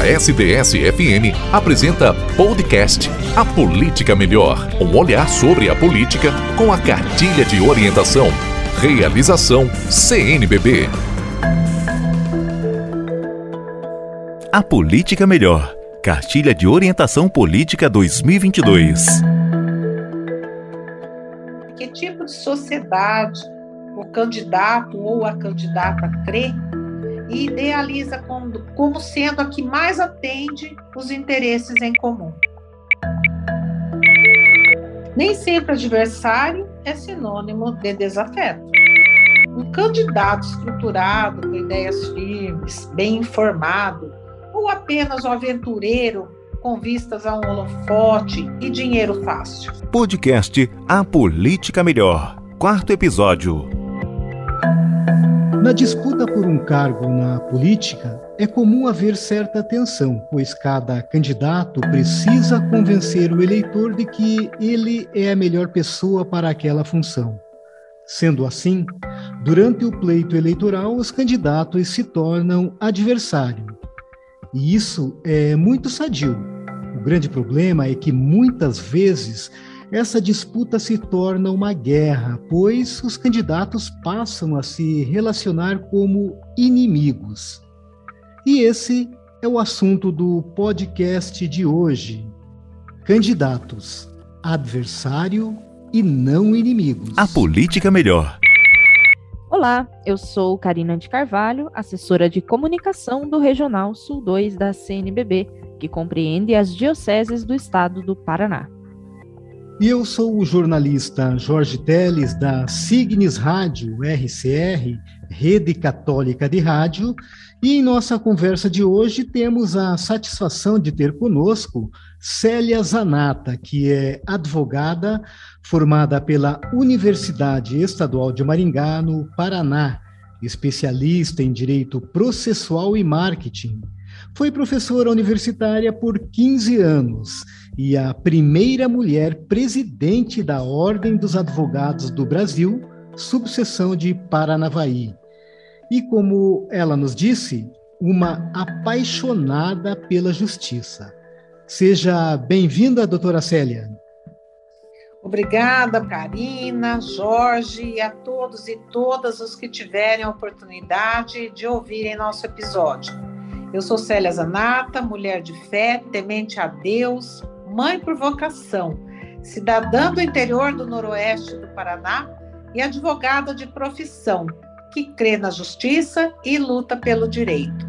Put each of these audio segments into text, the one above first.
A SDS-FM apresenta podcast A Política Melhor. Um olhar sobre a política com a cartilha de orientação. Realização CNBB. A Política Melhor. Cartilha de Orientação Política 2022. Que tipo de sociedade o candidato ou a candidata crê e idealiza como, como sendo a que mais atende os interesses em comum. Nem sempre adversário é sinônimo de desafeto. Um candidato estruturado, com ideias firmes, bem informado, ou apenas um aventureiro com vistas a um holofote e dinheiro fácil. Podcast A Política Melhor. Quarto episódio. Na disputa por um cargo na política, é comum haver certa tensão, pois cada candidato precisa convencer o eleitor de que ele é a melhor pessoa para aquela função. Sendo assim, durante o pleito eleitoral, os candidatos se tornam adversário. E isso é muito sadio. O grande problema é que muitas vezes essa disputa se torna uma guerra, pois os candidatos passam a se relacionar como inimigos. E esse é o assunto do podcast de hoje. Candidatos, adversário e não inimigos. A política melhor. Olá, eu sou Karina de Carvalho, assessora de comunicação do Regional Sul 2 da CNBB, que compreende as dioceses do estado do Paraná. E eu sou o jornalista Jorge Teles, da Signes Rádio RCR, Rede Católica de Rádio, e em nossa conversa de hoje temos a satisfação de ter conosco Célia Zanata, que é advogada formada pela Universidade Estadual de Maringá, no Paraná, especialista em direito processual e marketing. Foi professora universitária por 15 anos e a primeira mulher presidente da Ordem dos Advogados do Brasil, subseção de Paranavaí. E como ela nos disse, uma apaixonada pela justiça. Seja bem-vinda, doutora Célia. Obrigada, Karina, Jorge e a todos e todas os que tiverem a oportunidade de ouvirem nosso episódio. Eu sou Célia Zanata, mulher de fé, temente a Deus, mãe por vocação, cidadã do interior do noroeste do Paraná e advogada de profissão, que crê na justiça e luta pelo direito.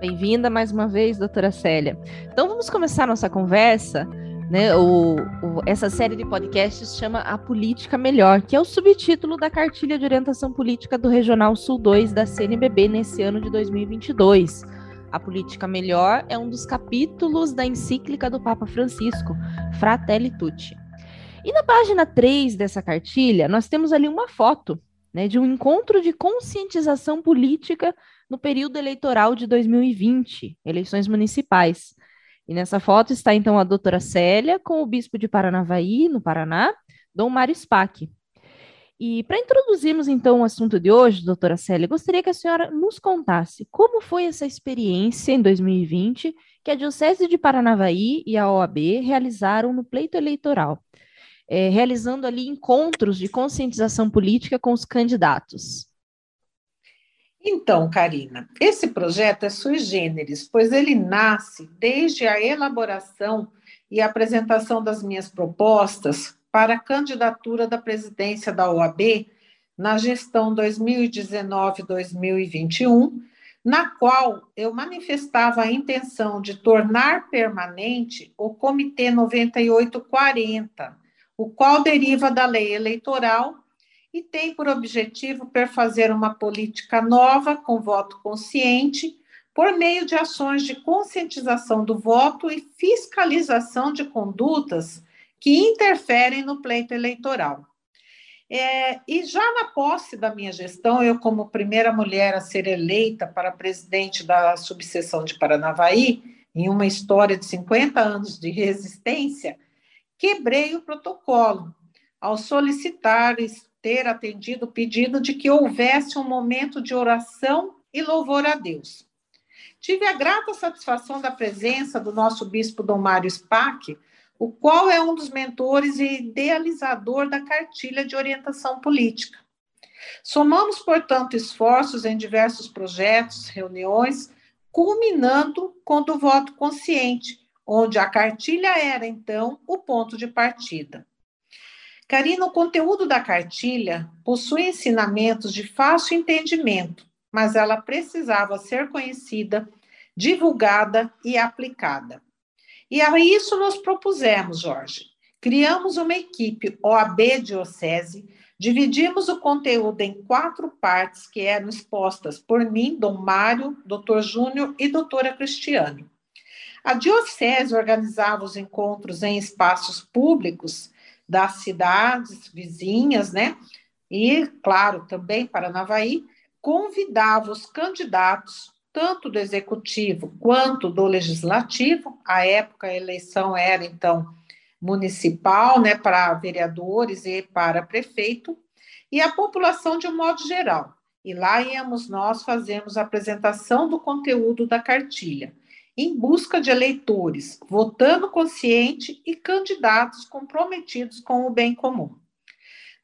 Bem-vinda mais uma vez, doutora Célia. Então vamos começar nossa conversa. Né, o, o, essa série de podcasts chama A Política Melhor, que é o subtítulo da cartilha de orientação política do Regional Sul 2 da CNBB nesse ano de 2022. A Política Melhor é um dos capítulos da encíclica do Papa Francisco, Fratelli Tutti. E na página 3 dessa cartilha, nós temos ali uma foto né, de um encontro de conscientização política no período eleitoral de 2020, eleições municipais. E nessa foto está então a doutora Célia com o bispo de Paranavaí, no Paraná, Dom Mário Spack. E para introduzirmos então o assunto de hoje, doutora Célia, gostaria que a senhora nos contasse como foi essa experiência em 2020 que a Diocese de Paranavaí e a OAB realizaram no pleito eleitoral, é, realizando ali encontros de conscientização política com os candidatos. Então, Karina, esse projeto é sui generis, pois ele nasce desde a elaboração e apresentação das minhas propostas para a candidatura da presidência da OAB na gestão 2019-2021, na qual eu manifestava a intenção de tornar permanente o Comitê 9840, o qual deriva da lei eleitoral e tem por objetivo perfazer uma política nova com voto consciente por meio de ações de conscientização do voto e fiscalização de condutas que interferem no pleito eleitoral. É, e já na posse da minha gestão, eu, como primeira mulher a ser eleita para presidente da subseção de Paranavaí, em uma história de 50 anos de resistência, quebrei o protocolo ao solicitar ter atendido o pedido de que houvesse um momento de oração e louvor a Deus. Tive a grata satisfação da presença do nosso bispo Dom Mário Spack, o qual é um dos mentores e idealizador da cartilha de orientação política. Somamos, portanto, esforços em diversos projetos, reuniões, culminando com o do voto consciente, onde a cartilha era, então, o ponto de partida. Karina, o conteúdo da cartilha possui ensinamentos de fácil entendimento, mas ela precisava ser conhecida, divulgada e aplicada. E a isso nos propusemos, Jorge. Criamos uma equipe OAB Diocese, dividimos o conteúdo em quatro partes que eram expostas por mim, Dom Mário, Dr. Júnior e doutora Cristiane. A Diocese organizava os encontros em espaços públicos das cidades vizinhas, né? E, claro, também Paranavaí, convidava os candidatos, tanto do executivo quanto do legislativo, à época a eleição era, então, municipal, né, para vereadores e para prefeito, e a população de um modo geral. E lá íamos nós fazemos a apresentação do conteúdo da cartilha em busca de eleitores, votando consciente e candidatos comprometidos com o bem comum.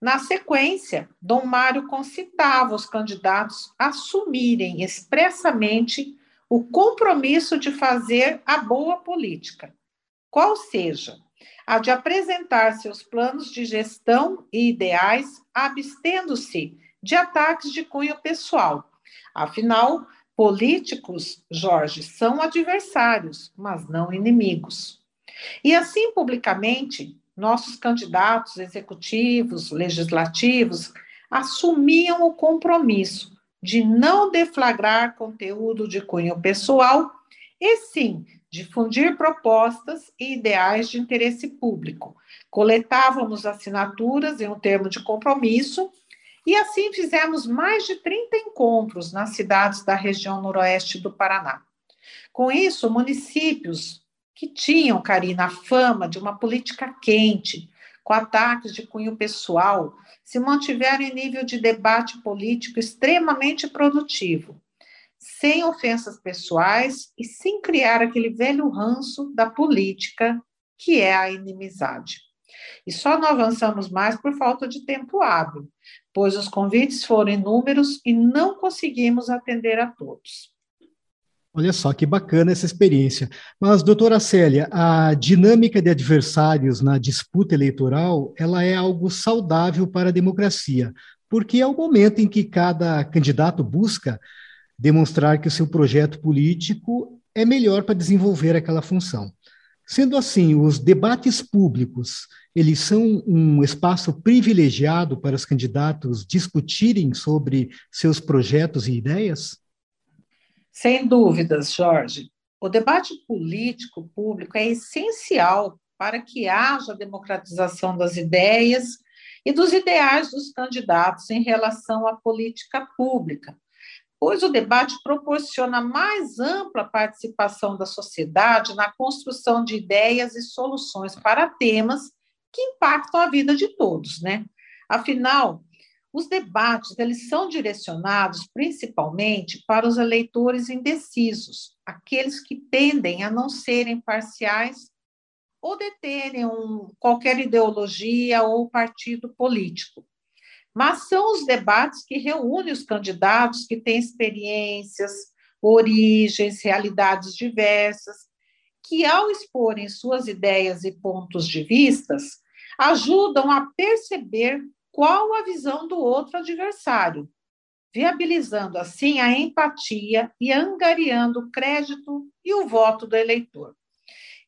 Na sequência, Dom Mário concitava os candidatos a assumirem expressamente o compromisso de fazer a boa política, qual seja, a de apresentar seus planos de gestão e ideais, abstendo-se de ataques de cunho pessoal. Afinal, Políticos, Jorge, são adversários, mas não inimigos. E assim, publicamente, nossos candidatos executivos, legislativos, assumiam o compromisso de não deflagrar conteúdo de cunho pessoal e sim difundir propostas e ideais de interesse público. Coletávamos assinaturas em um termo de compromisso e assim fizemos mais de 30 encontros nas cidades da região noroeste do Paraná. Com isso, municípios que tinham, Karina, a fama de uma política quente, com ataques de cunho pessoal, se mantiveram em nível de debate político extremamente produtivo, sem ofensas pessoais e sem criar aquele velho ranço da política que é a inimizade. E só não avançamos mais por falta de tempo hábil, pois os convites foram inúmeros e não conseguimos atender a todos. Olha só que bacana essa experiência. Mas, doutora Célia, a dinâmica de adversários na disputa eleitoral, ela é algo saudável para a democracia, porque é o momento em que cada candidato busca demonstrar que o seu projeto político é melhor para desenvolver aquela função. Sendo assim, os debates públicos, eles são um espaço privilegiado para os candidatos discutirem sobre seus projetos e ideias? Sem dúvidas, Jorge. O debate político público é essencial para que haja democratização das ideias e dos ideais dos candidatos em relação à política pública, pois o debate proporciona mais ampla participação da sociedade na construção de ideias e soluções para temas que impactam a vida de todos, né? Afinal, os debates eles são direcionados principalmente para os eleitores indecisos, aqueles que tendem a não serem parciais ou deterem um, qualquer ideologia ou partido político mas são os debates que reúnem os candidatos que têm experiências, origens, realidades diversas, que, ao exporem suas ideias e pontos de vistas, ajudam a perceber qual a visão do outro adversário, viabilizando assim a empatia e angariando o crédito e o voto do eleitor.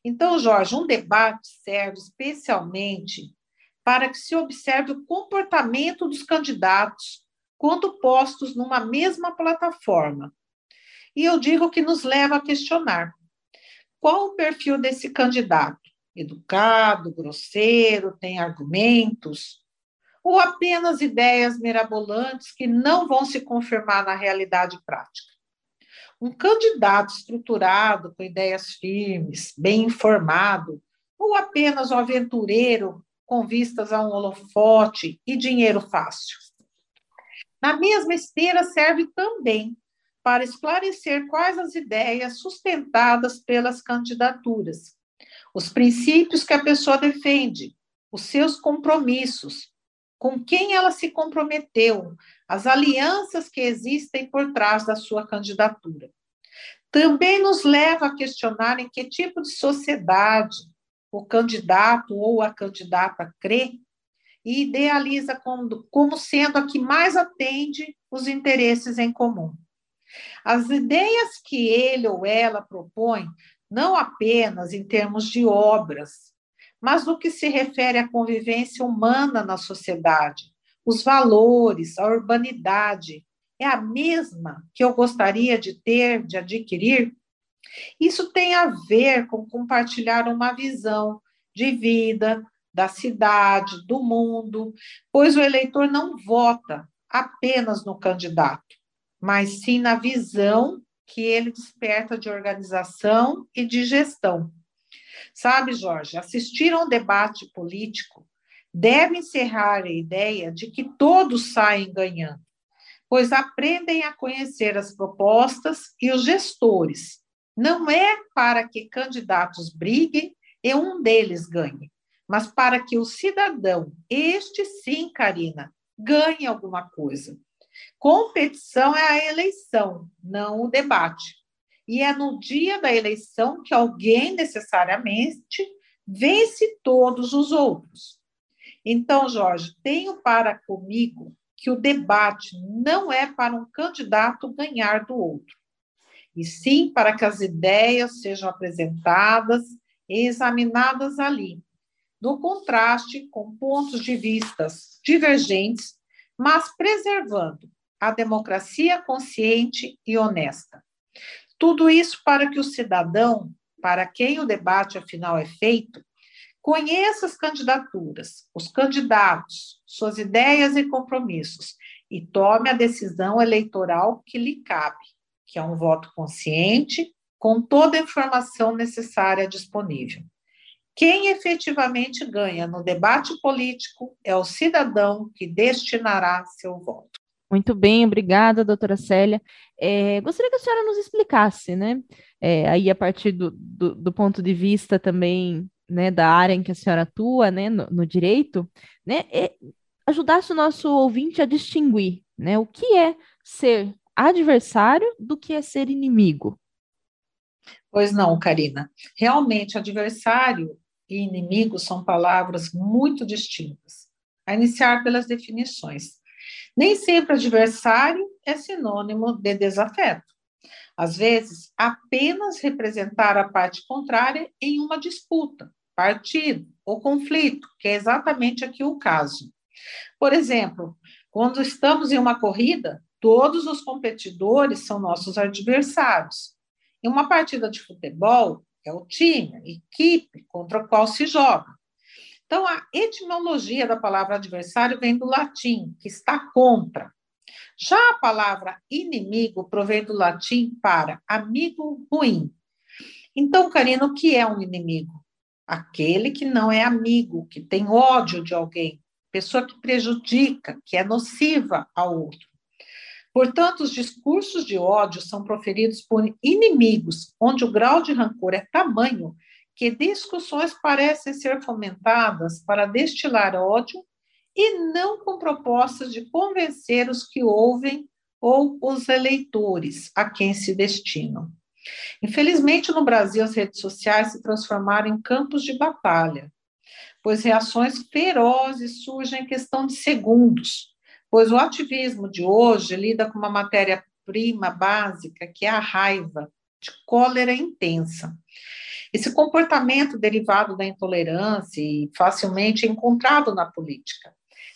Então, Jorge, um debate serve especialmente para que se observe o comportamento dos candidatos quando postos numa mesma plataforma. E eu digo que nos leva a questionar: qual o perfil desse candidato? Educado, grosseiro, tem argumentos? Ou apenas ideias mirabolantes que não vão se confirmar na realidade prática? Um candidato estruturado, com ideias firmes, bem informado, ou apenas um aventureiro com vistas a um holofote e dinheiro fácil. Na mesma esteira serve também para esclarecer quais as ideias sustentadas pelas candidaturas, os princípios que a pessoa defende, os seus compromissos, com quem ela se comprometeu, as alianças que existem por trás da sua candidatura. Também nos leva a questionar em que tipo de sociedade o candidato ou a candidata crê e idealiza como, como sendo a que mais atende os interesses em comum. As ideias que ele ou ela propõe, não apenas em termos de obras, mas no que se refere à convivência humana na sociedade, os valores, a urbanidade, é a mesma que eu gostaria de ter, de adquirir? Isso tem a ver com compartilhar uma visão de vida, da cidade, do mundo, pois o eleitor não vota apenas no candidato, mas sim na visão que ele desperta de organização e de gestão. Sabe, Jorge, assistir a um debate político deve encerrar a ideia de que todos saem ganhando, pois aprendem a conhecer as propostas e os gestores. Não é para que candidatos briguem e um deles ganhe, mas para que o cidadão, este sim, Karina, ganhe alguma coisa. Competição é a eleição, não o debate. E é no dia da eleição que alguém necessariamente vence todos os outros. Então, Jorge, tenho para comigo que o debate não é para um candidato ganhar do outro, e sim para que as ideias sejam apresentadas e examinadas ali, no contraste com pontos de vistas divergentes, mas preservando a democracia consciente e honesta. Tudo isso para que o cidadão, para quem o debate afinal é feito, conheça as candidaturas, os candidatos, suas ideias e compromissos e tome a decisão eleitoral que lhe cabe, que é um voto consciente, com toda a informação necessária disponível. Quem efetivamente ganha no debate político é o cidadão que destinará seu voto. Muito bem, obrigada, doutora Célia. É, gostaria que a senhora nos explicasse, né, é, aí a partir do, do, do, ponto de vista também, né, da área em que a senhora atua, né, no, no direito, né, é, ajudasse o nosso ouvinte a distinguir, né, o que é ser adversário do que é ser inimigo. Pois não, Karina. Realmente, adversário e inimigo são palavras muito distintas, a iniciar pelas definições. Nem sempre adversário é sinônimo de desafeto. Às vezes, apenas representar a parte contrária em uma disputa, partido ou conflito, que é exatamente aqui o caso. Por exemplo, quando estamos em uma corrida, todos os competidores são nossos adversários. Em uma partida de futebol, é o time, a equipe contra o qual se joga. Então, a etimologia da palavra adversário vem do latim, que está contra. Já a palavra inimigo provém do latim para amigo ruim. Então, Karina, o que é um inimigo? Aquele que não é amigo, que tem ódio de alguém, pessoa que prejudica, que é nociva ao outro. Portanto, os discursos de ódio são proferidos por inimigos, onde o grau de rancor é tamanho que discussões parecem ser fomentadas para destilar ódio e não com propostas de convencer os que ouvem ou os eleitores a quem se destinam. Infelizmente, no Brasil, as redes sociais se transformaram em campos de batalha, pois reações ferozes surgem em questão de segundos, pois o ativismo de hoje lida com uma matéria-prima básica, que é a raiva, de cólera intensa. Esse comportamento derivado da intolerância e facilmente encontrado na política.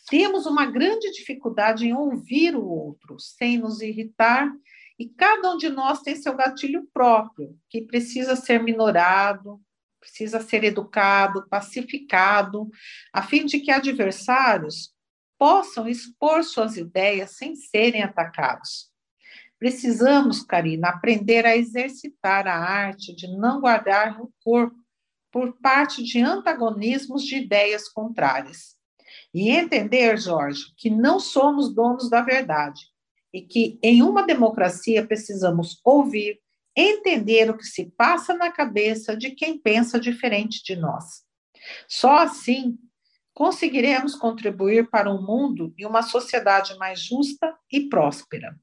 Temos uma grande dificuldade em ouvir o outro, sem nos irritar, e cada um de nós tem seu gatilho próprio, que precisa ser minorado, precisa ser educado, pacificado, a fim de que adversários possam expor suas ideias sem serem atacados. Precisamos, Karina, aprender a exercitar a arte de não guardar rancor por parte de antagonismos de ideias contrárias. E entender, Jorge, que não somos donos da verdade e que em uma democracia precisamos ouvir, entender o que se passa na cabeça de quem pensa diferente de nós. Só assim conseguiremos contribuir para um mundo e uma sociedade mais justa e próspera.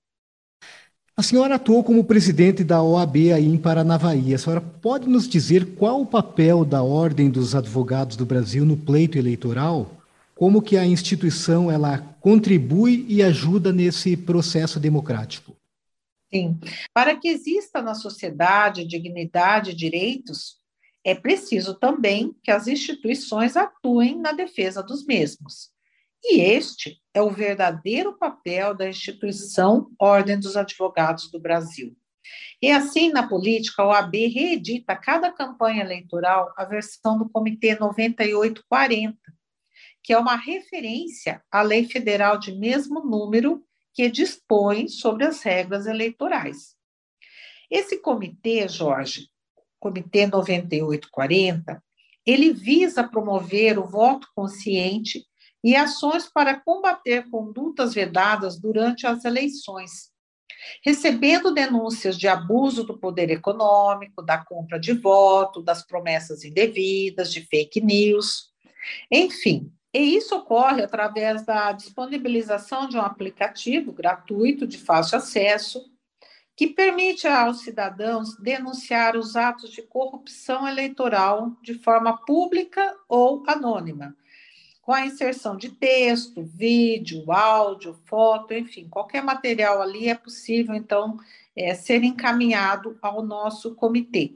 A senhora atuou como presidente da OAB aí em Paranavaí. A senhora pode nos dizer qual o papel da Ordem dos Advogados do Brasil no pleito eleitoral? Como que a instituição ela contribui e ajuda nesse processo democrático? Sim. Para que exista na sociedade dignidade e direitos, é preciso também que as instituições atuem na defesa dos mesmos. E este é o verdadeiro papel da instituição Ordem dos Advogados do Brasil. E assim, na política, a OAB reedita cada campanha eleitoral a versão do Comitê 9840, que é uma referência à lei federal de mesmo número que dispõe sobre as regras eleitorais. Esse comitê, Jorge, Comitê 9840, ele visa promover o voto consciente e ações para combater condutas vedadas durante as eleições, recebendo denúncias de abuso do poder econômico, da compra de voto, das promessas indevidas, de fake news, enfim. E isso ocorre através da disponibilização de um aplicativo gratuito de fácil acesso, que permite aos cidadãos denunciar os atos de corrupção eleitoral de forma pública ou anônima, com a inserção de texto, vídeo, áudio, foto, enfim, qualquer material ali é possível, então, é, ser encaminhado ao nosso comitê.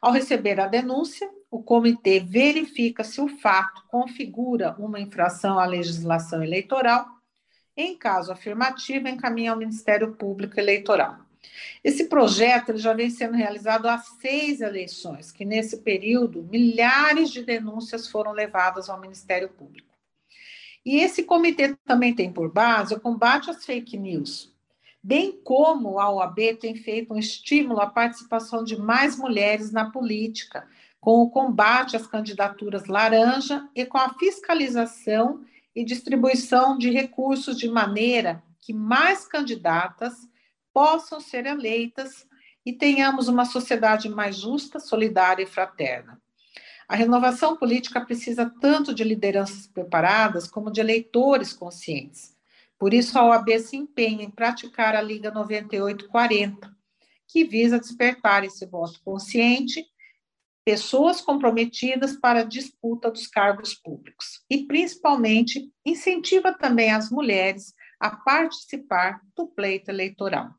Ao receber a denúncia, o comitê verifica se o fato configura uma infração à legislação eleitoral. Em caso afirmativo, encaminha ao Ministério Público Eleitoral. Esse projeto ele já vem sendo realizado há seis eleições, que nesse período milhares de denúncias foram levadas ao Ministério Público. E esse comitê também tem por base o combate às fake news, bem como a OAB tem feito um estímulo à participação de mais mulheres na política, com o combate às candidaturas laranja e com a fiscalização e distribuição de recursos de maneira que mais candidatas possam ser eleitas e tenhamos uma sociedade mais justa, solidária e fraterna. A renovação política precisa tanto de lideranças preparadas como de eleitores conscientes. Por isso, a OAB se empenha em praticar a Liga 9840, que visa despertar esse voto consciente, pessoas comprometidas para a disputa dos cargos públicos e, principalmente, incentiva também as mulheres a participar do pleito eleitoral.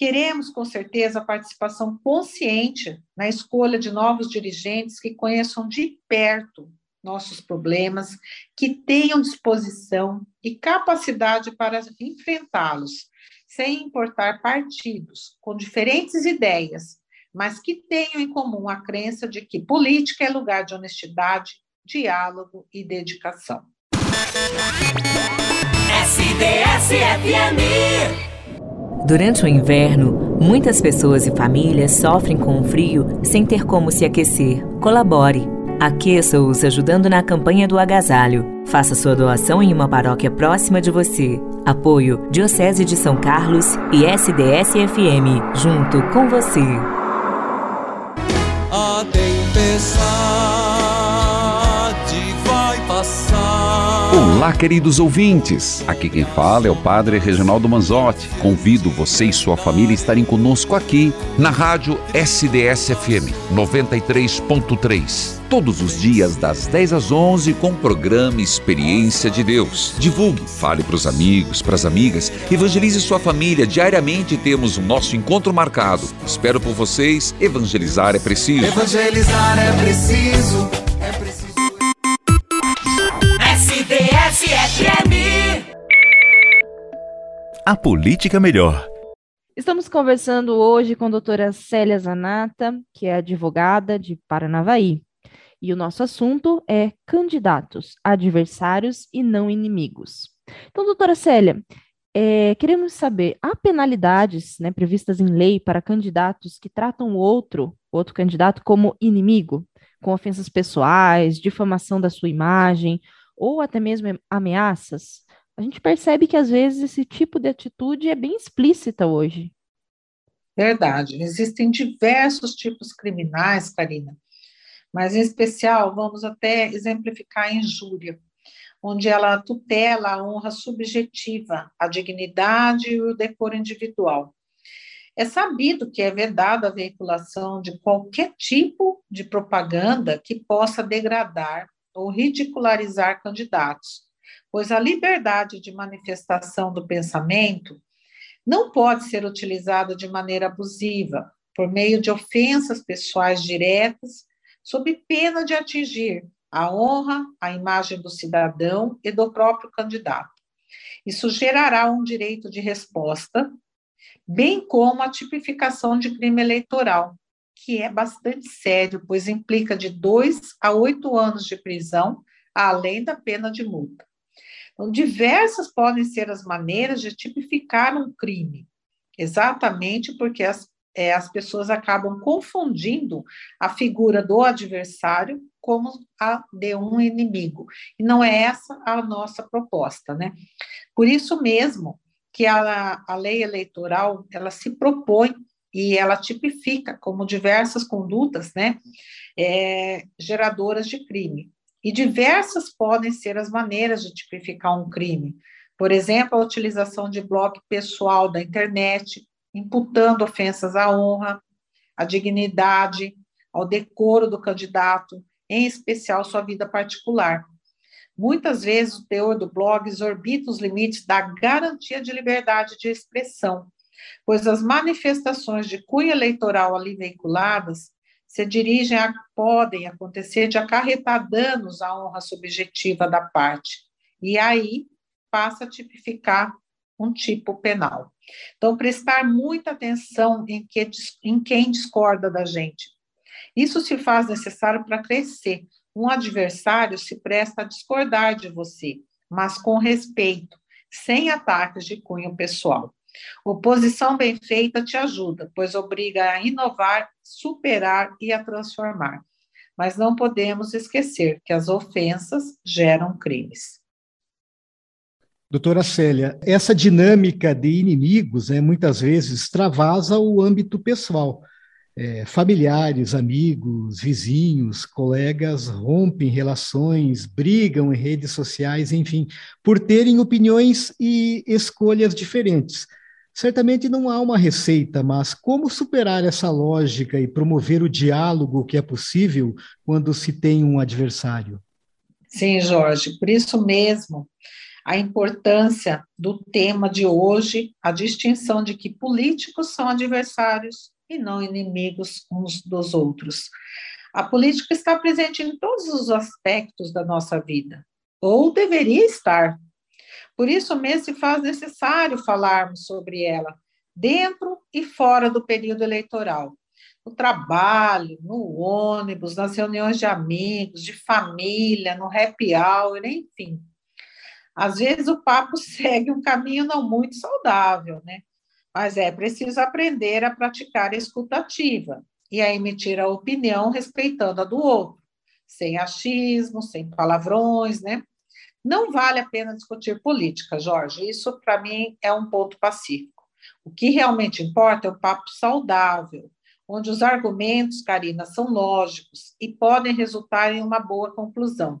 Queremos, com certeza, a participação consciente na escolha de novos dirigentes que conheçam de perto nossos problemas, que tenham disposição e capacidade para enfrentá-los, sem importar partidos, com diferentes ideias, mas que tenham em comum a crença de que política é lugar de honestidade, diálogo e dedicação. SDS-FM Durante o inverno, muitas pessoas e famílias sofrem com o frio sem ter como se aquecer. Colabore. Aqueça-os ajudando na campanha do agasalho. Faça sua doação em uma paróquia próxima de você. Apoio Diocese de São Carlos e SDS-FM, junto com você. A tempestade Olá, queridos ouvintes. Aqui quem fala é o Padre Reginaldo Manzotti. Convido você e sua família a estarem conosco aqui na rádio SDS-FM 93.3. Todos os dias, das 10 às 11, com o programa Experiência de Deus. Divulgue, fale para os amigos, para as amigas, evangelize sua família. Diariamente temos o nosso encontro marcado. Espero por vocês. Evangelizar é preciso. Evangelizar é preciso. A Política Melhor. Estamos conversando hoje com a doutora Célia Zanata, que é advogada de Paranavaí. E o nosso assunto é candidatos, adversários e não inimigos. Então, doutora Célia, é, queremos saber, há penalidades né, previstas em lei para candidatos que tratam o outro, outro candidato, como inimigo, com ofensas pessoais, difamação da sua imagem, ou até mesmo ameaças? A gente percebe que às vezes esse tipo de atitude é bem explícita hoje. Verdade. Existem diversos tipos criminais, Karina, mas em especial vamos até exemplificar a injúria, onde ela tutela a honra subjetiva, a dignidade e o decoro individual. É sabido que é vedada a veiculação de qualquer tipo de propaganda que possa degradar ou ridicularizar candidatos, pois a liberdade de manifestação do pensamento não pode ser utilizada de maneira abusiva, por meio de ofensas pessoais diretas, sob pena de atingir a honra, a imagem do cidadão e do próprio candidato. Isso gerará um direito de resposta bem como a tipificação de crime eleitoral, que é bastante sério, pois implica de dois a oito anos de prisão, além da pena de multa. Então, diversas podem ser as maneiras de tipificar um crime, exatamente porque as, é, as pessoas acabam confundindo a figura do adversário como a de um inimigo. E não é essa a nossa proposta, né? Por isso mesmo, que a, a lei eleitoral ela se propõe e ela tipifica como diversas condutas, né, é, geradoras de crime. E diversas podem ser as maneiras de tipificar um crime. Por exemplo, a utilização de blog pessoal da internet, imputando ofensas à honra, à dignidade, ao decoro do candidato, em especial sua vida particular. Muitas vezes o teor do blog exorbita os limites da garantia de liberdade de expressão, pois as manifestações de cunho eleitoral ali veiculadas se dirigem a podem acontecer de acarretar danos à honra subjetiva da parte. E aí passa a tipificar um tipo penal. Então, prestar muita atenção em, que, em quem discorda da gente. Isso se faz necessário para crescer, um adversário se presta a discordar de você, mas com respeito, sem ataques de cunho pessoal. Oposição bem feita te ajuda, pois obriga a inovar, superar e a transformar. Mas não podemos esquecer que as ofensas geram crimes. Doutora Célia, essa dinâmica de inimigos né, muitas vezes extravasa o âmbito pessoal é, familiares, amigos, vizinhos, colegas rompem relações, brigam em redes sociais, enfim, por terem opiniões e escolhas diferentes. Certamente não há uma receita, mas como superar essa lógica e promover o diálogo que é possível quando se tem um adversário? Sim, Jorge, por isso mesmo a importância do tema de hoje, a distinção de que políticos são adversários e não inimigos uns dos outros. A política está presente em todos os aspectos da nossa vida, ou deveria estar. Por isso mesmo se faz necessário falarmos sobre ela, dentro e fora do período eleitoral. No trabalho, no ônibus, nas reuniões de amigos, de família, no happy hour, enfim. Às vezes o papo segue um caminho não muito saudável, né? mas é preciso aprender a praticar a escutativa e a emitir a opinião respeitando a do outro, sem achismo, sem palavrões, né? Não vale a pena discutir política, Jorge. Isso, para mim, é um ponto pacífico. O que realmente importa é um papo saudável, onde os argumentos, Karina, são lógicos e podem resultar em uma boa conclusão.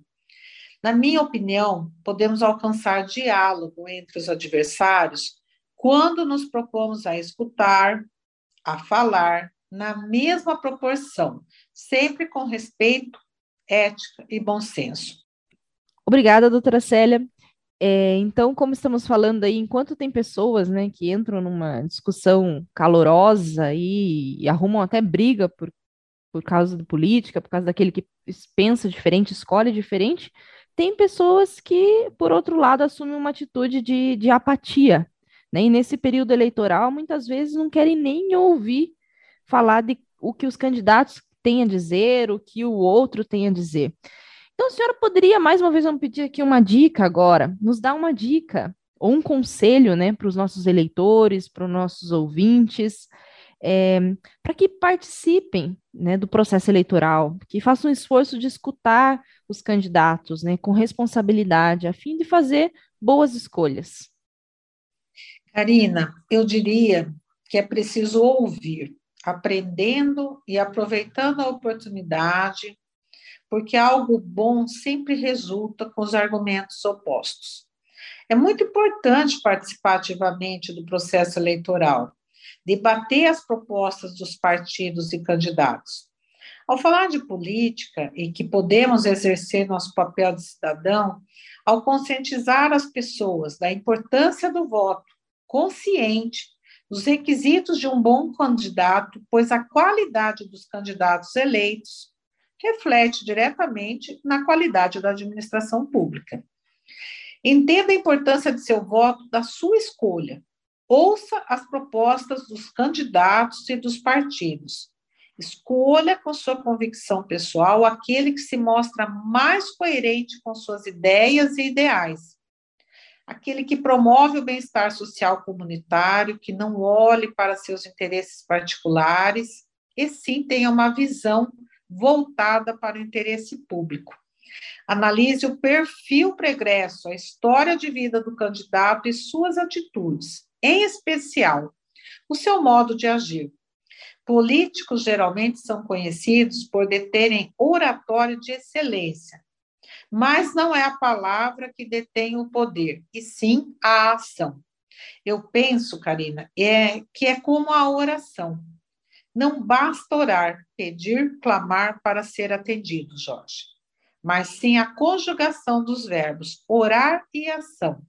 Na minha opinião, podemos alcançar diálogo entre os adversários quando nos propomos a escutar, a falar na mesma proporção, sempre com respeito, ética e bom senso. Obrigada, doutora Célia. É, então, como estamos falando aí, enquanto tem pessoas né, que entram numa discussão calorosa e, e arrumam até briga por, por causa de política, por causa daquele que pensa diferente, escolhe diferente, tem pessoas que, por outro lado, assumem uma atitude de, de apatia né? E nesse período eleitoral, muitas vezes não querem nem ouvir falar de o que os candidatos têm a dizer, o que o outro tem a dizer. Então, a senhora poderia, mais uma vez, vamos pedir aqui uma dica agora, nos dar uma dica ou um conselho né, para os nossos eleitores, para os nossos ouvintes, é, para que participem né, do processo eleitoral, que façam um esforço de escutar os candidatos né, com responsabilidade, a fim de fazer boas escolhas? Karina, eu diria que é preciso ouvir, aprendendo e aproveitando a oportunidade, porque algo bom sempre resulta com os argumentos opostos. É muito importante participar ativamente do processo eleitoral, debater as propostas dos partidos e candidatos. Ao falar de política e que podemos exercer nosso papel de cidadão, ao conscientizar as pessoas da importância do voto consciente, dos requisitos de um bom candidato, pois a qualidade dos candidatos eleitos reflete diretamente na qualidade da administração pública. Entenda a importância de seu voto, da sua escolha. Ouça as propostas dos candidatos e dos partidos. Escolha com sua convicção pessoal aquele que se mostra mais coerente com suas ideias e ideais. Aquele que promove o bem-estar social comunitário, que não olhe para seus interesses particulares, e sim tenha uma visão voltada para o interesse público. Analise o perfil pregresso, a história de vida do candidato e suas atitudes, em especial, o seu modo de agir. Políticos geralmente são conhecidos por deterem oratório de excelência, mas não é a palavra que detém o poder, e sim a ação. Eu penso, Karina, é que é como a oração. Não basta orar, pedir, clamar para ser atendido, Jorge mas sim a conjugação dos verbos orar e ação.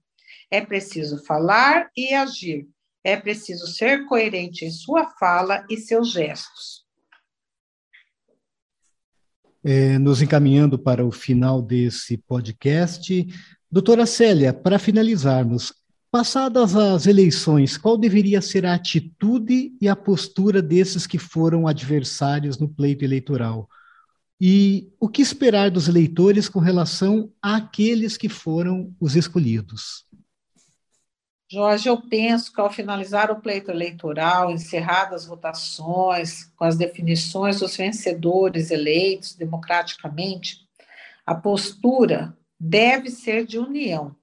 É preciso falar e agir. É preciso ser coerente em sua fala e seus gestos. É, nos encaminhando para o final desse podcast, doutora Célia, para finalizarmos, passadas as eleições, qual deveria ser a atitude e a postura desses que foram adversários no pleito eleitoral? E o que esperar dos eleitores com relação àqueles que foram os escolhidos? Jorge, eu penso que ao finalizar o pleito eleitoral, encerradas as votações, com as definições dos vencedores eleitos democraticamente, a postura deve ser de união.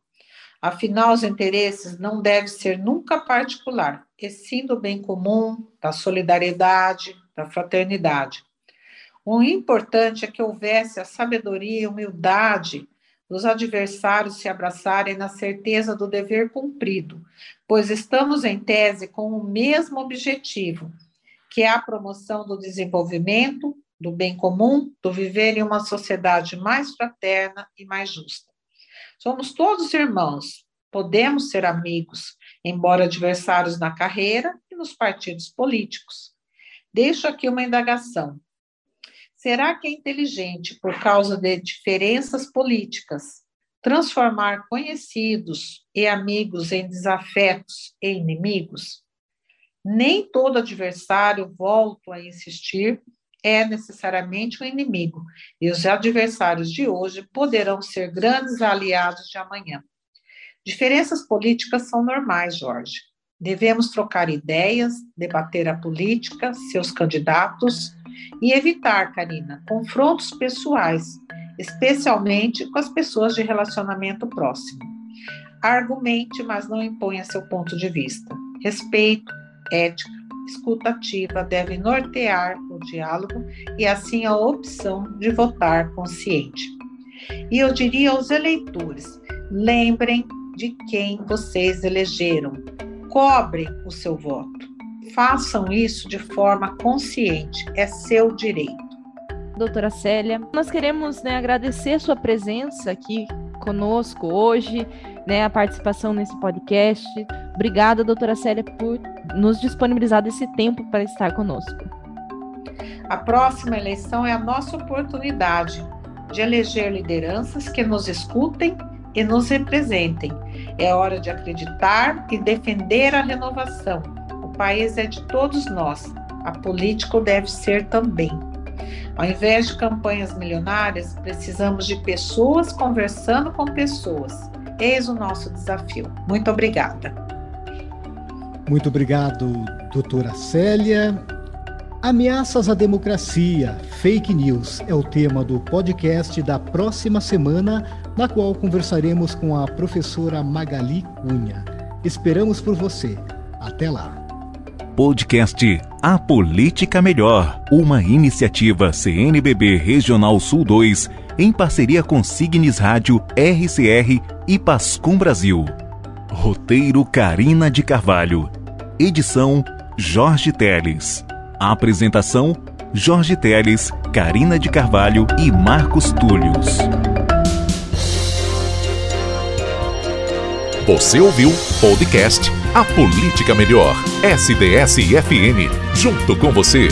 Afinal, os interesses não devem ser nunca particular, e sim do bem comum, da solidariedade, da fraternidade. O importante é que houvesse a sabedoria e humildade dos adversários se abraçarem na certeza do dever cumprido, pois estamos em tese com o mesmo objetivo, que é a promoção do desenvolvimento, do bem comum, do viver em uma sociedade mais fraterna e mais justa. Somos todos irmãos, podemos ser amigos, embora adversários na carreira e nos partidos políticos. Deixo aqui uma indagação. Será que é inteligente, por causa de diferenças políticas, transformar conhecidos e amigos em desafetos e inimigos? Nem todo adversário, volto a insistir, é necessariamente um inimigo, e os adversários de hoje poderão ser grandes aliados de amanhã. Diferenças políticas são normais, Jorge. Devemos trocar ideias, debater a política, seus candidatos e evitar, Karina, confrontos pessoais, especialmente com as pessoas de relacionamento próximo. Argumente, mas não imponha seu ponto de vista. Respeito, ética, escutativa devem nortear o diálogo e assim a opção de votar consciente. E eu diria aos eleitores: lembrem de quem vocês elegeram, cobrem o seu voto. Façam isso de forma consciente, é seu direito. Doutora Célia, nós queremos né, agradecer sua presença aqui conosco hoje, né, a participação nesse podcast. Obrigada, doutora Célia, por nos disponibilizar esse tempo para estar conosco. A próxima eleição é a nossa oportunidade de eleger lideranças que nos escutem e nos representem. É hora de acreditar e defender a renovação país é de todos nós, a política deve ser também. Ao invés de campanhas milionárias, precisamos de pessoas conversando com pessoas. Eis o nosso desafio. Muito obrigada. Muito obrigado, doutora Célia. Ameaças à democracia, fake news é o tema do podcast da próxima semana na qual conversaremos com a professora Magali Cunha. Esperamos por você. Até lá. Podcast A Política Melhor, uma iniciativa CNBB Regional Sul 2, em parceria com Signes Rádio, RCR e Pascom Brasil. Roteiro Carina de Carvalho. Edição Jorge Teles. Apresentação Jorge Teles, Carina de Carvalho e Marcos Túlios. Você ouviu podcast A Política Melhor, SDS-FM, junto com você.